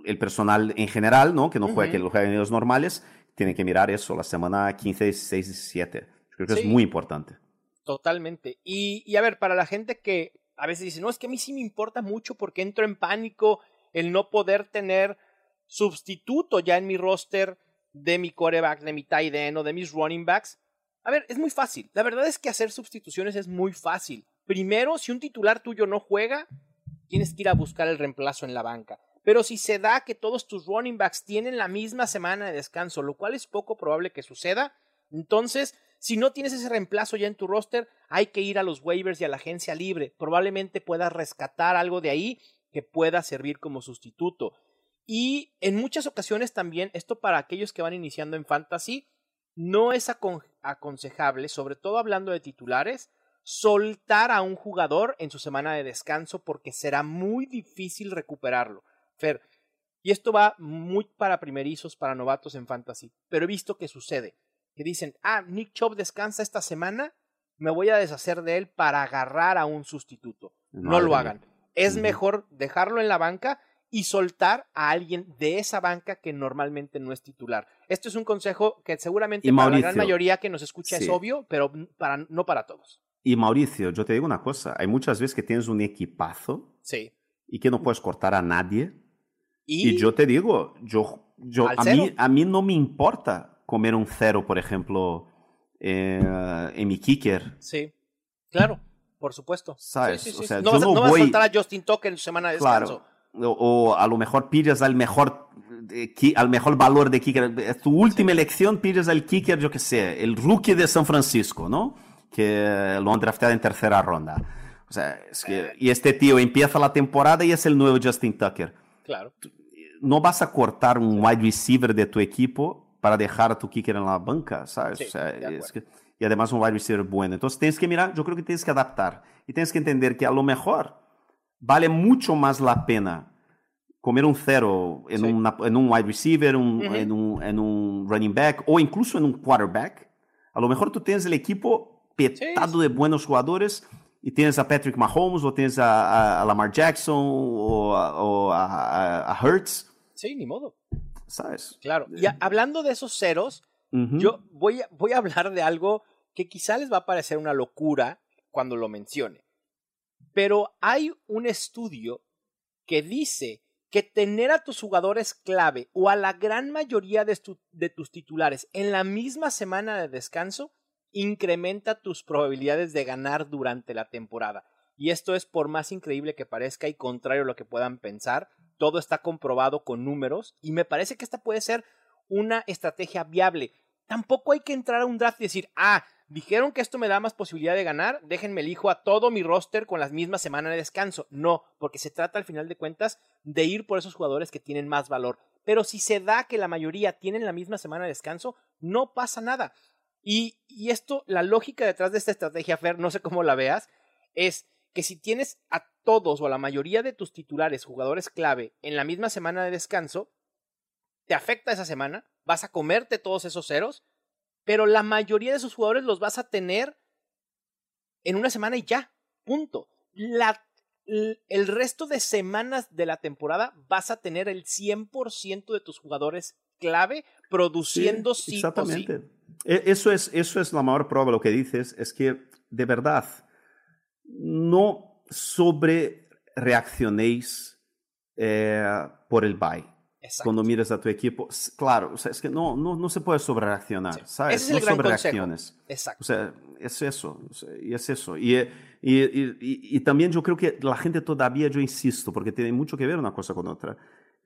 el personal en general, ¿no? Que no juega, que lo juega en los normales, tiene que mirar eso, la semana 15, 16, 17. Yo creo que es muy importante. Totalmente. Y, y a ver, para la gente que a veces dice, no, es que a mí sí me importa mucho porque entro en pánico el no poder tener sustituto ya en mi roster de mi coreback, de mi tight end o de mis running backs. A ver, es muy fácil. La verdad es que hacer sustituciones es muy fácil. Primero, si un titular tuyo no juega, tienes que ir a buscar el reemplazo en la banca. Pero si se da que todos tus running backs tienen la misma semana de descanso, lo cual es poco probable que suceda, entonces, si no tienes ese reemplazo ya en tu roster, hay que ir a los waivers y a la agencia libre. Probablemente puedas rescatar algo de ahí que pueda servir como sustituto. Y en muchas ocasiones también, esto para aquellos que van iniciando en fantasy, no es aconsejable, sobre todo hablando de titulares, soltar a un jugador en su semana de descanso porque será muy difícil recuperarlo. Fer, y esto va muy para primerizos, para novatos en fantasy, pero he visto que sucede, que dicen, ah, Nick Chubb descansa esta semana, me voy a deshacer de él para agarrar a un sustituto. No lo hagan. Es mejor dejarlo en la banca y soltar a alguien de esa banca que normalmente no es titular. Esto es un consejo que seguramente para la gran mayoría que nos escucha es obvio, pero para, no para todos. Y Mauricio, yo te digo una cosa, hay muchas veces que tienes un equipazo sí. y que no puedes cortar a nadie. Y, yo te digo, yo, yo, a, mí, a mí no me importa comer un cero, por ejemplo, eh, en mi kicker. Sí, claro, por supuesto. ¿Sabes? O sea, no, vas, no, voy... a soltar a Justin Tucker en su semana de descanso. Claro. O, a lo mejor pillas al mejor, al mejor valor de kicker. Es tu última elección, pillas al kicker, yo qué sé, el rookie de San Francisco, ¿no? Que lo han draftado en tercera ronda. O sea, es que, y este tío empieza la temporada y es el nuevo Justin Tucker. Claro. No vas a cortar un wide receiver de tu equipo para dejar a tu kicker en la banca, ¿sabes? Sí, o sea, es que, y además un wide receiver bueno. Entonces tienes que mirar, yo creo que tienes que adaptar y tienes que entender que a lo mejor vale mucho más la pena comer un cero en, sí. una, en un wide receiver, un, uh -huh. en, un, en, un, running back o incluso en un quarterback. A lo mejor tú tienes el equipo petado sí. de buenos jugadores y tienes a Patrick Mahomes o tienes a, a, a Lamar Jackson o, a, o a, Hurts. Sí, ni modo. ¿sabes? Claro. Y a, hablando de esos ceros, uh -huh. yo voy voy a hablar de algo que quizá les va a parecer una locura cuando lo mencione. Pero hay un estudio que dice que tener a tus jugadores clave o a la gran mayoría de, tu, de tus titulares en la misma semana de descanso incrementa tus probabilidades de ganar durante la temporada. Y esto es por más increíble que parezca y contrario a lo que puedan pensar, todo está comprobado con números y me parece que esta puede ser una estrategia viable. Tampoco hay que entrar a un draft y decir, ah, dijeron que esto me da más posibilidad de ganar, déjenme elijo a todo mi roster con las mismas semanas de descanso. No, porque se trata al final de cuentas de ir por esos jugadores que tienen más valor. Pero si se da que la mayoría tienen la misma semana de descanso, no pasa nada. Y, y esto, la lógica detrás de esta estrategia, Fer, no sé cómo la veas, es que si tienes a todos o a la mayoría de tus titulares, jugadores clave, en la misma semana de descanso, te afecta esa semana, vas a comerte todos esos ceros, pero la mayoría de esos jugadores los vas a tener en una semana y ya, punto. La, el resto de semanas de la temporada vas a tener el 100% de tus jugadores clave produciendo sí, exactamente. Sí. Eso es, eso es la mayor prueba, lo que dices, es que de verdad no sobre reaccionéis eh, por el bye. Exacto. Cuando mires a tu equipo, claro, o sea, es que no, no, no se puede sobre reaccionar, sí. ¿sabes? Ese es el no gran sobre consejo. reacciones. Exacto. O sea, es eso, y es eso. Y, y, y, y, también yo creo que la gente todavía, yo insisto, porque tiene mucho que ver una cosa con otra,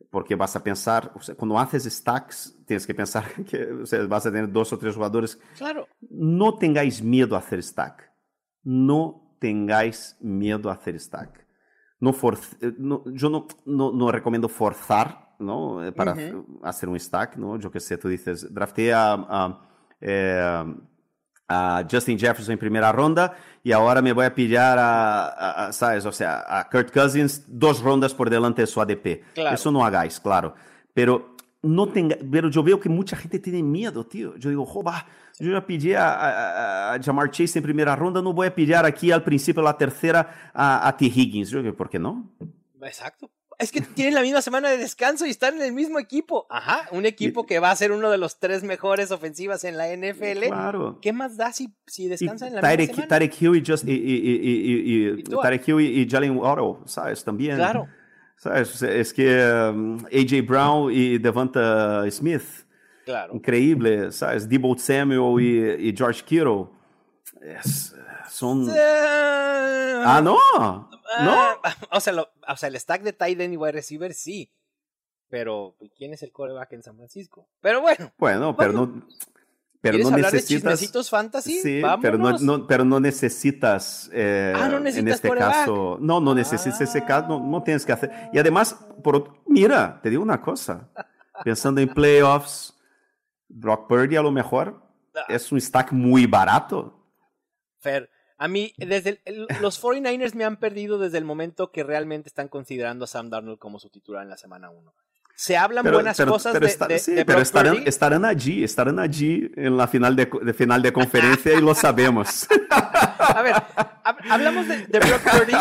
porque vas a pensar, o sea, cuando haces stacks, tienes que pensar *laughs* que o sea, vas a tener dos o tres jugadores. Claro. No tengáis miedo a hacer stack. No tengáis miedo a hacer stack. No for, no, yo no, no, no, recomiendo forzar ¿no? para uh -huh. hacer un stack. ¿no? Yo que sé, tú dices, drafté a, a, eh, a, Justin Jefferson en primera ronda y ahora me voy a pillar a, a, ¿sabes? O sea, a Kurt Cousins dos rondas por delante de su ADP. Claro. Eso no hagáis, claro. Pero no tenga, pero yo veo que mucha gente tiene miedo, tío. Yo digo, joder, yo ya pedi a, a, a, Jamar Chase en primera ronda, no voy a pillar aquí al principio la tercera a, a T. Higgins. Yo digo, ¿por qué no? Exacto. Es que tienen la misma semana de descanso y están en el mismo equipo. Ajá, un equipo que va a ser uno de los tres mejores ofensivas en la NFL. Claro. ¿Qué más da si, si descansan en la Tarek, misma semana? Tarek Hill y, just, y, y, y Tarek Hill y Jalen Waddle, ¿sabes? También. Claro. ¿Sabes? Es que um, AJ Brown y Devonta Smith. Claro. Increíble, ¿sabes? Debo Samuel y, y George Kittle. Es, son. Uh, ah, no. No. Uh, o, sea, lo, o sea, el stack de tight end y wide receiver sí. Pero, ¿quién es el coreback en San Francisco? Pero bueno. Bueno, pero vamos. no. Pero ¿Quieres no hablar necesitas. de fantasy? Sí, pero no, no, pero no necesitas. Eh, ah, no necesitas en este coreback. caso. No, no necesitas ah. ese caso. No, no, tienes que hacer. Y además, por, mira, te digo una cosa. Pensando en playoffs, Brock Purdy a lo mejor ah. es un stack muy barato. Fer, A mí, desde los 49ers me han perdido desde el momento que realmente están considerando a Sam Darnold como su titular en la semana 1. Se hablan buenas cosas de, sí, pero estarán, estarán, allí, estarán allí en la final de, final de conferencia y lo sabemos. *laughs* a ver, hablamos de, Brock Purdy,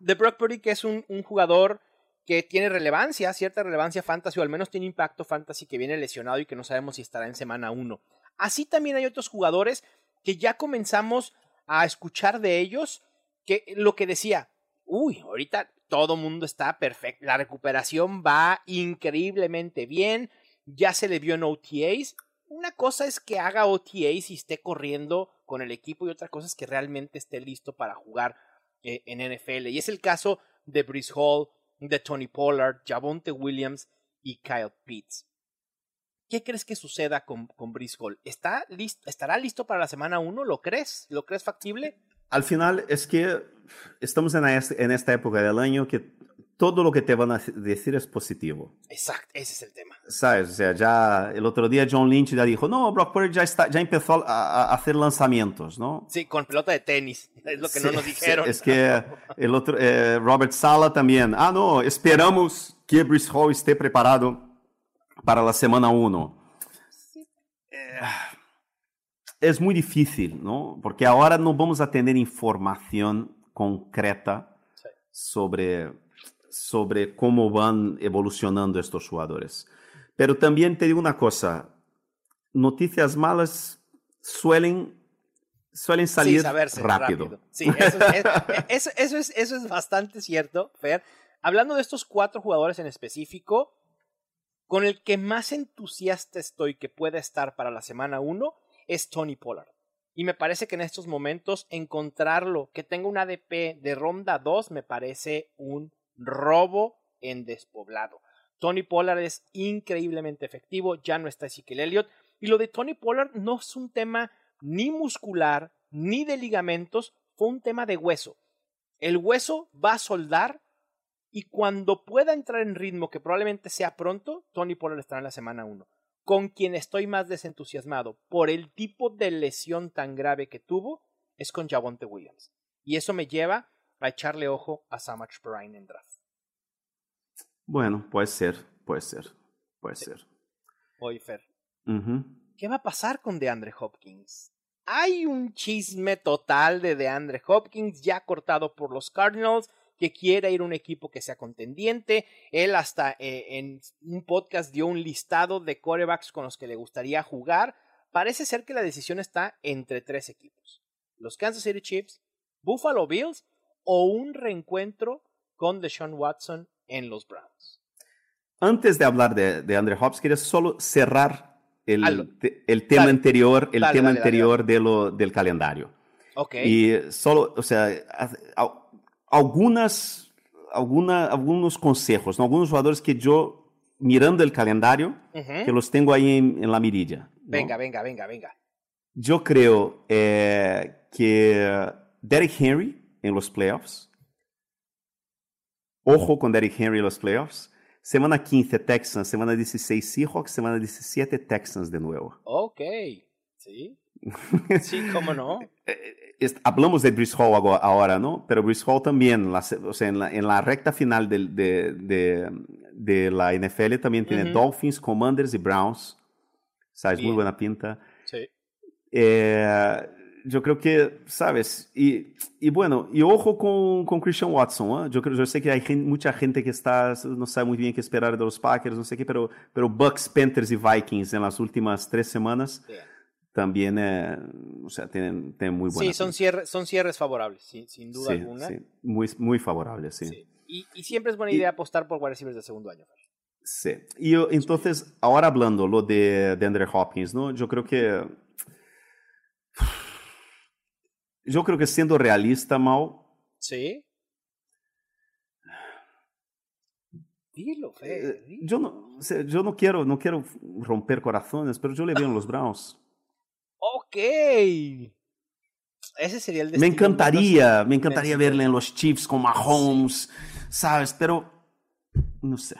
de Brock Purdy, que es un, un jugador que tiene relevancia, cierta relevancia fantasy, o al menos tiene impacto fantasy, que viene lesionado y que no sabemos si estará en semana 1. Así también hay otros jugadores que ya comenzamos a escuchar de ellos que lo que decía, uy, ahorita todo mundo está perfecto, la recuperación va increíblemente bien, ya se le vio en OTAs. Una cosa es que haga OTAs y esté corriendo con el equipo y otra cosa es que realmente esté listo para jugar eh, en NFL. Y es el caso de Brice Hall, de Tony Pollard, Javonte Williams y Kyle Pitts. ¿Qué crees que suceda con, con Hall? ¿Está listo, ¿Estará listo para la semana 1? ¿Lo crees? ¿Lo crees factible? Al final es que estamos en, en esta época del año que todo lo que te van a decir es positivo. Exacto, ese es el tema. ¿Sabes? O sea, ya el otro día John Lynch ya dijo, no, Brock Purdy ya, está, ya empezó a, hacer lanzamientos, ¿no? Sí, con pelota de tenis, *laughs* es lo que no nos *laughs* dijeron. es que el otro, eh, Robert Sala también, ah, no, esperamos que Brice Hall esté preparado para la semana 1. Eh, es muy difícil, ¿no? Porque ahora no vamos a tener información concreta sobre, sobre cómo van evolucionando estos jugadores. Pero también te digo una cosa, noticias malas suelen, suelen salir rápido. Sí, eso es, eso es bastante cierto, Fer. Hablando de estos cuatro jugadores en específico, con el que más entusiasta estoy que pueda estar para la semana 1 es Tony Pollard. Y me parece que en estos momentos encontrarlo, que tenga un ADP de ronda 2, me parece un robo en despoblado. Tony Pollard es increíblemente efectivo, ya no está Ezekiel Elliott. Y lo de Tony Pollard no es un tema ni muscular ni de ligamentos, fue un tema de hueso. El hueso va a soldar y cuando pueda entrar en ritmo, que probablemente sea pronto, Tony Pollard estará en la semana 1. Con quien estoy más desentusiasmado por el tipo de lesión tan grave que tuvo es con Javonte Williams. Y eso me lleva a echarle ojo a Samach Bryan en draft. Bueno, puede ser, puede ser, puede ser. Oye, Fer. ¿Qué va a pasar con DeAndre Hopkins? Hay un chisme total de DeAndre Hopkins ya cortado por los Cardinals que quiera ir a un equipo que sea contendiente. Él hasta eh, en un podcast dio un listado de corebacks con los que le gustaría jugar. Parece ser que la decisión está entre tres equipos. Los Kansas City Chiefs, Buffalo Bills o un reencuentro con Deshaun Watson en los Browns. Antes de hablar de, de Andre Hopkins, quería solo cerrar el, el tema anterior, el tema anterior de lo, del calendario. Okay. Y solo, o sea, algunas, alguna, algunos consejos, ¿no? algunos jugadores que yo, mirando el calendario, que los tengo ahí en, la mirilla. Venga, venga, venga, venga. Yo creo eh, que Derrick Henry en los playoffs. Ojo con Derrick Henry en los playoffs. Semana 15 Texans, semana 16 Seahawks, semana 17 Texans de nuevo. Ok, sí. *laughs* Sí, cómo no. Hablamos de Brice Hall ahora, ¿no? Pero Brice Hall también, o sea, en, la, en, la, recta final de, de, de, de la NFL también tiene Dolphins, Commanders y Browns. ¿Sabes? Muy buena pinta. Sí. Eh, yo creo que, ¿sabes? Y, y bueno, y ojo con, con Christian Watson. ¿eh? Yo, creo, yo sé que hay mucha gente que está, no sabe muy bien qué esperar de los Packers, no sé qué, pero, pero Bucks, Panthers y Vikings en las últimas tres semanas también, eh, o sea, tienen, tienen muy buenas. Sí, son, cierres, son cierres favorables, sin duda alguna. Sí, muy, muy favorables, sí. Y, y, siempre es buena idea apostar por wide receivers de segundo año. Sí. Y entonces, ahora hablando lo de, de Andre Hopkins, ¿no? Yo creo que... Yo creo que siendo realista, Mau... Sí. Dilo, Fe, eh, Yo no, yo no quiero, no quiero romper corazones, pero yo le veo en los Browns. Ok. Ese sería el destino. Me encantaría, me encantaría verle en los Chiefs con Mahomes, ¿sabes? Pero no sé.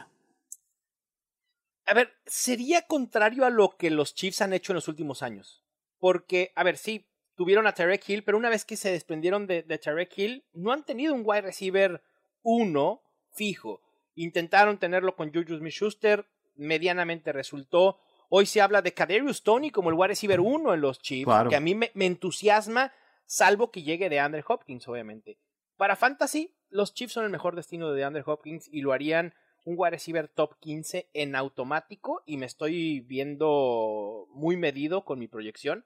A ver, sería contrario a lo que los Chiefs han hecho en los últimos años. Porque, a ver, sí, tuvieron a Tarek Hill, pero una vez que se desprendieron de, de Tarek Hill, no han tenido un wide receiver uno fijo. Intentaron tenerlo con Juju Smith-Schuster, medianamente resultó. Hoy se habla de Kadarius Tony como el wide receiver uno en los Chiefs, que a mí me, me, entusiasma, salvo que llegue de Andrew Hopkins, obviamente. Para Fantasy, los Chiefs son el mejor destino de Andrew Hopkins y lo harían un wide receiver top 15 en automático y me estoy viendo muy medido con mi proyección.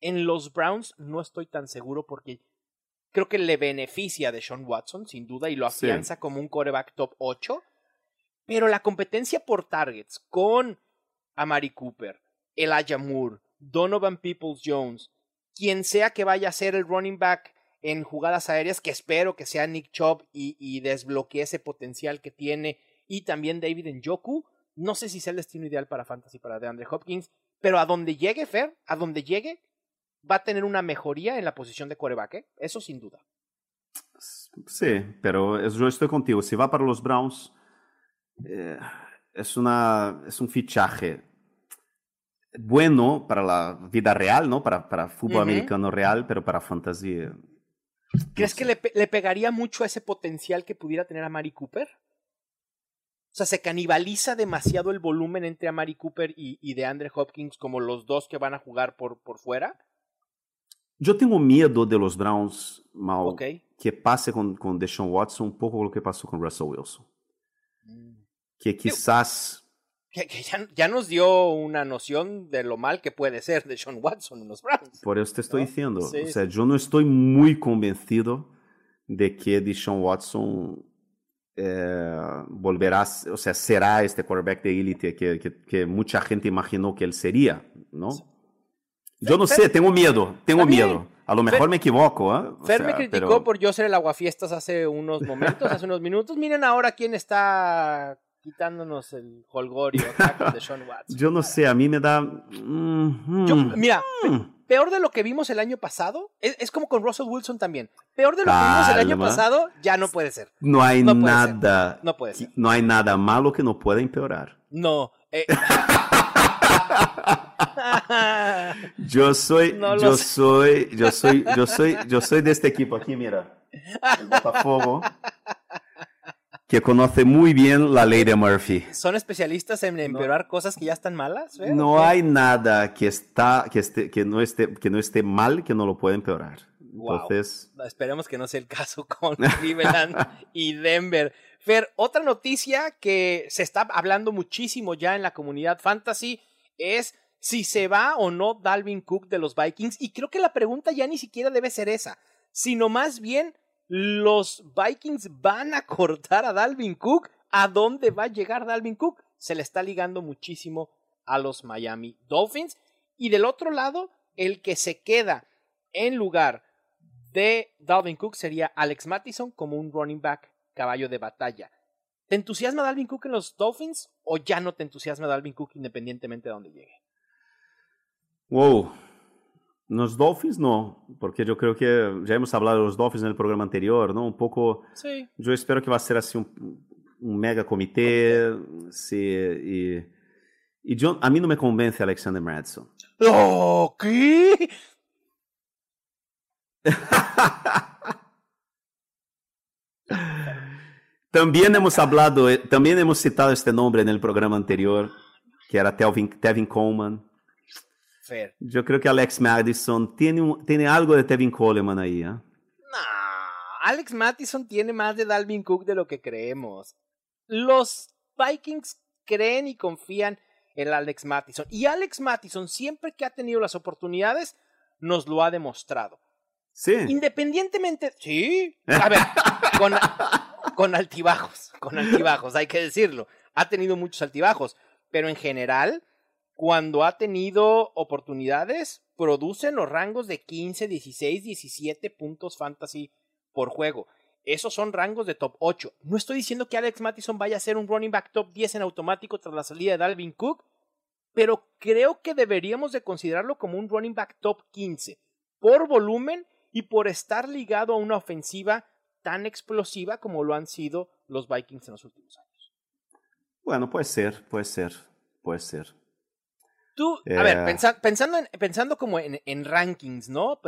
En los Browns no estoy tan seguro porque creo que le beneficia de Sean Watson, sin duda, y lo afianza sí. como un coreback top 8. Pero la competencia por targets con Amari Cooper, Elijah Moore, Donovan Peoples Jones, quien sea que vaya a ser el running back en jugadas aéreas, que espero que sea Nick Chubb y, y desbloquee ese potencial que tiene, y también David Njoku. No sé si sea el destino ideal para Fantasy para DeAndre Hopkins, pero a donde llegue Fer, a donde llegue, va a tener una mejoría en la posición de coreback, ¿eh? eso sin duda. Sí, pero yo estoy contigo. Si va para los Browns, eh, es, una, es un fichaje bueno para la vida real, ¿no? Para, para fútbol uh -huh. americano real, pero para fantasía. ¿Crees no sé. que le, le, pegaría mucho a ese potencial que pudiera tener a Mari Cooper? O sea, se canibaliza demasiado el volumen entre Amari Cooper y, y de Andre Hopkins como los dos que van a jugar por, por fuera. Yo tengo miedo de los Browns, okay. que pase con, con Deshaun Watson un poco lo que pasó con Russell Wilson. Mm. Que quizás... Que, que ya, ya, nos dio una noción de lo mal que puede ser Deshaun Watson en los Browns. Por eso te estoy ¿no? diciendo. Sí. O sea, yo no estoy muy convencido de que Deshaun Watson eh, volverá, o sea, será este quarterback de élite que, que, que, mucha gente imaginó que él sería, ¿no? Sí. Yo no sé, tengo miedo, tengo miedo. A lo mejor Fer, me equivoco. ¿eh? O Fer sea, me criticó pero... por yo ser el aguafiestas hace unos momentos, hace unos minutos. Miren ahora quién está quitándonos el holgorio de *laughs* Sean Watson. Yo no sé, a mí me da... Mm, yo, mira, mm. peor de lo que vimos el año pasado, es, es, como con Russell Wilson también. Peor de lo Calma. que vimos el año pasado, ya no puede ser. No hay no nada... Ser. No puede ser. No hay nada malo que no pueda empeorar. No. Eh... *laughs* yo soy, *laughs* no yo sé. soy, yo soy, yo soy, yo soy de este equipo aquí, mira. El Botafogo. Que conoce muy bien la ley de Murphy. ¿Son especialistas en empeorar no. cosas que ya están malas? ¿eh? No hay nada que, está, que, esté, que, no esté, que no esté mal que no lo pueda empeorar. Wow. Entonces... Esperemos que no sea el caso con *laughs* Cleveland y Denver. Fer, otra noticia que se está hablando muchísimo ya en la comunidad fantasy es si se va o no Dalvin Cook de los Vikings. Y creo que la pregunta ya ni siquiera debe ser esa, sino más bien, ¿los Vikings van a cortar a Dalvin Cook? ¿A dónde va a llegar Dalvin Cook? Se le está ligando muchísimo a los Miami Dolphins. Y del otro lado, el que se queda en lugar de Dalvin Cook sería Alex Mattison como un running back caballo de batalla. ¿Te entusiasma Dalvin Cook en los Dolphins o ya no te entusiasma Dalvin Cook independientemente de dónde llegue? Wow. Los Dolphins no, porque yo creo que ya hemos hablado de los Dolphins en el programa anterior, ¿no? Un poco. Sí. Yo espero que va a ser así un, un mega comité. Sí, y, y yo, a mí no me convence Alexander Madison. ¿Oh, qué? *laughs* también hemos hablado, eh, también hemos citado este nombre en el programa anterior, que era Tevin, Tevin Coleman. Fair. Yo creo que Alex Madison tiene, un, tiene algo de Tevin Coleman ahí. ¿eh? No, Alex Madison tiene más de Dalvin Cook de lo que creemos. Los Vikings creen y confían en Alex Madison. Y Alex Madison, siempre que ha tenido las oportunidades, nos lo ha demostrado. Sí. Independientemente. Sí. A ver, con, con altibajos. Con altibajos, hay que decirlo. Ha tenido muchos altibajos. Pero en general, cuando ha tenido oportunidades, produce en los rangos de 15, 16, 17 puntos fantasy por juego. Esos son rangos de top 8. No estoy diciendo que Alex Mattison vaya a ser un running back top 10 en automático tras la salida de Dalvin Cook, pero creo que deberíamos de considerarlo como un running back top 15 por volumen y por estar ligado a una ofensiva tan explosiva como lo han sido los Vikings en los últimos años. Bueno, puede ser, puede ser, puede ser. Tú, a ver, pensando, en, pensando como en, en rankings, ¿no?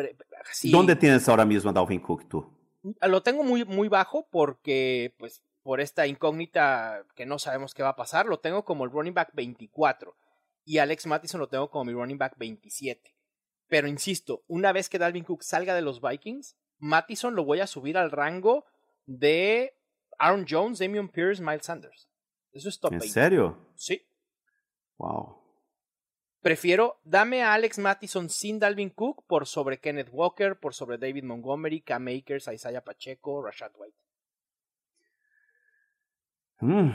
¿Dónde tienes ahora mismo a Dalvin Cook tú? Lo tengo muy, muy bajo porque, pues, por esta incógnita que no sabemos qué va a pasar, lo tengo como el running back 24 y Alex Mattison lo tengo como mi running back 27. Pero insisto, una vez que Dalvin Cook salga de los Vikings, Mattison lo voy a subir al rango de Aaron Jones, Damian Pierce, Miles Sanders. Eso es top ¿En serio? Sí. Wow. Prefiero, dame a Alex Mattison sin Dalvin Cook por sobre Kenneth Walker, por sobre David Montgomery, Cam Akers, Isaiah Pacheco, Rashad White. Mm.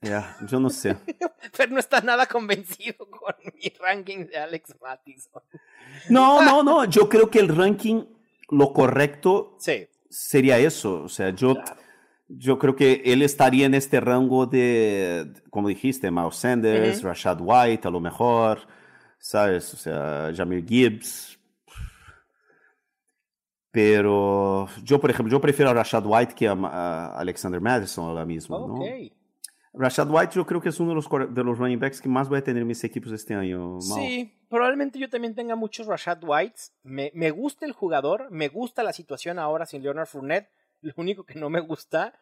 Ya, yo no sé. *laughs* Pero no está nada convencido con mi ranking de Alex Mattison. No, no, no. Yo creo que el ranking, lo correcto sería eso. O sea, yo, yo creo que él estaría en este rango de, como dijiste, Miles Sanders, Rashad White, a lo mejor, ¿sabes? O sea, Jamir Gibbs. Pero yo, por ejemplo, yo prefiero a Rashad White que a, Alexander Madison ahora mismo, ¿no? Rashad White yo creo que es uno de los, de los running backs que más voy a tener en mis equipos este año. Sí, probablemente yo también tenga muchos Rashad Whites. Me, me gusta el jugador, me gusta la situación ahora sin Leonard Fournette. Lo único que no me gusta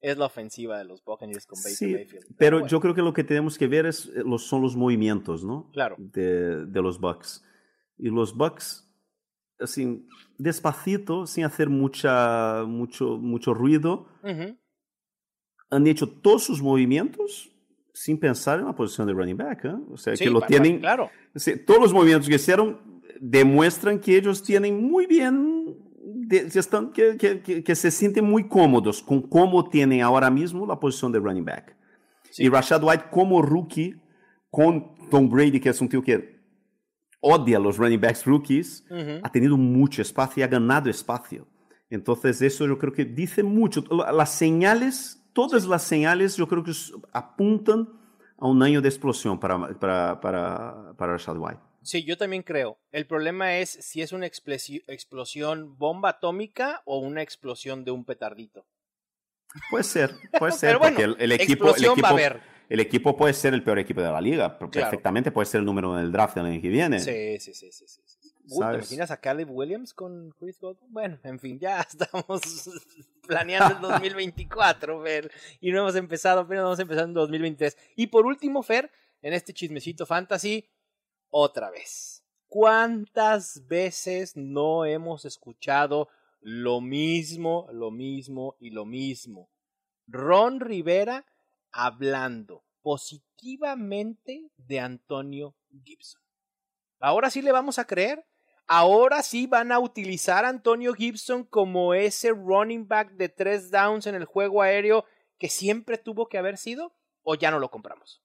es la ofensiva de los Buccaneers con Baker sí, Mayfield. Pero, yo creo que lo que tenemos que ver es, eh, los, son los movimientos, ¿no? Claro. De, de los Bucks. Y los Bucks, así, despacito, sin hacer mucha, mucho, mucho ruido, han hecho todos sus movimientos sin pensar en la posición de running back. ¿eh? O sea, que lo tienen. Claro. todos los movimientos que hicieron demuestran que ellos tienen muy bien están, que, que, que, se sienten muy cómodos con cómo tienen ahora mismo la posición de running back. Y Rashad White como rookie con Tom Brady, que es un tío que odia los running backs rookies, ha tenido mucho espacio y ha ganado espacio. Entonces eso yo creo que dice mucho. Las señales, todas las señales yo creo que apuntan a un año de explosión para, para, para, para Rashad White. Sí, yo también creo. El problema es si es una explosión bomba atómica o una explosión de un petardito. Puede ser, puede *laughs* ser, porque el, equipo, el equipo, puede ser el peor equipo de la liga, perfectamente puede ser el número del draft del año que viene. Sí, sí, sí, sí. sí. ¿Te imaginas a Caleb Williams con Chris Godwin? Bueno, en fin, ya *laughs* estamos planeando el *laughs* 2024, Fer, y no hemos empezado, apenas vamos a empezar en 2023. Y por último, Fer, en este chismecito fantasy, otra vez. ¿Cuántas veces no hemos escuchado lo mismo, lo mismo y lo mismo? Ron Rivera hablando positivamente de Antonio Gibson. Ahora sí le vamos a creer. Ahora sí van a utilizar a Antonio Gibson como ese running back de tres downs en el juego aéreo que siempre tuvo que haber sido. ¿O ya no lo compramos?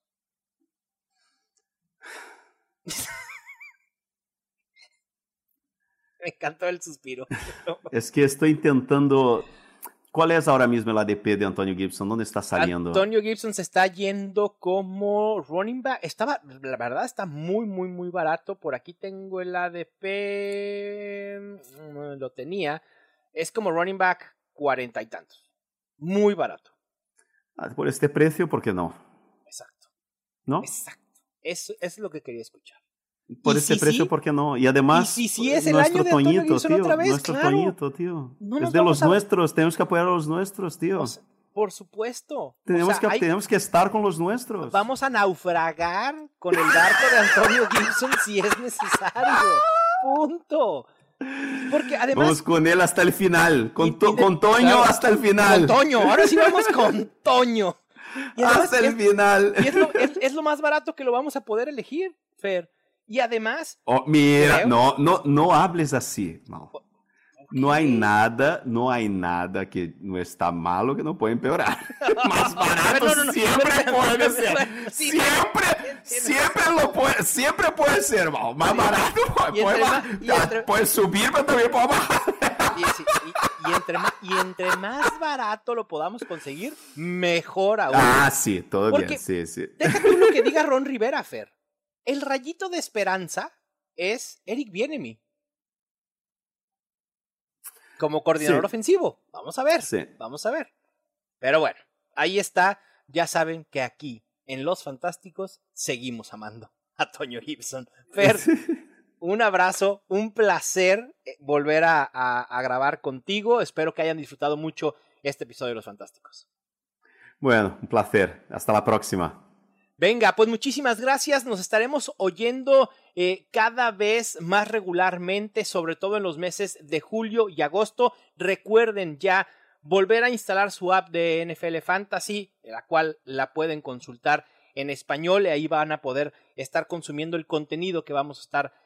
*laughs* Me encantó el suspiro. *laughs* es que estoy intentando. ¿Cuál es ahora mismo el ADP de Antonio Gibson? ¿Dónde está saliendo? Antonio Gibson se está yendo como running back. Estaba, la verdad, está muy, muy, muy barato. Por aquí tengo el ADP. Mm, lo tenía. Es como running back cuarenta y tantos. Muy barato. Ah, por este precio, ¿por qué no? Exacto. ¿No? Exacto. Eso, es lo que quería escuchar. Por ese precio, ¿por qué no? Y además, y si, es el nuestro año de Toñito, tío. Otra vez, nuestro Toñito, tío. es de los nuestros, tenemos que apoyar a los nuestros, tío. por supuesto. Tenemos, que, tenemos que estar con los nuestros. Vamos a naufragar con el barco de Antonio *laughs* Gibson si es necesario. Punto. Porque además. Vamos con él hasta el final. Con, con Toño hasta el final. Con Toño, ahora sí vamos con *laughs* Toño. Hasta el final. Y es lo, es lo más barato que lo vamos a poder elegir, Fer. Y además. Oh, mira, no, no, no hables así, No hay nada, no hay nada que no está malo que no puede empeorar. *laughs* Más barato siempre puede ser. Siempre, siempre lo puede, siempre puede ser, Más barato puede, subir, pero también puede bajar. Y, entre más, y entre más barato lo podamos conseguir, mejor aún. Ah, sí, todo bien, sí, sí. Deja tú lo que diga *laughs* Ron Rivera, Fer. El rayito de esperanza es Eric Bienemi. Como coordinador ofensivo. Vamos a ver. Vamos a ver. Pero bueno, ahí está. Ya saben que aquí, en Los Fantásticos, seguimos amando. a Toño Gibson. Fer, *laughs* un abrazo, un placer eh, volver a, grabar contigo. Espero que hayan disfrutado mucho este episodio de Los Fantásticos. Bueno, un placer. Hasta la próxima. Venga, pues muchísimas gracias. Nos estaremos oyendo eh, cada vez más regularmente, sobre todo en los meses de julio y agosto. Recuerden ya volver a instalar su app de NFL Fantasy, la cual la pueden consultar en español y ahí van a poder estar consumiendo el contenido que vamos a estar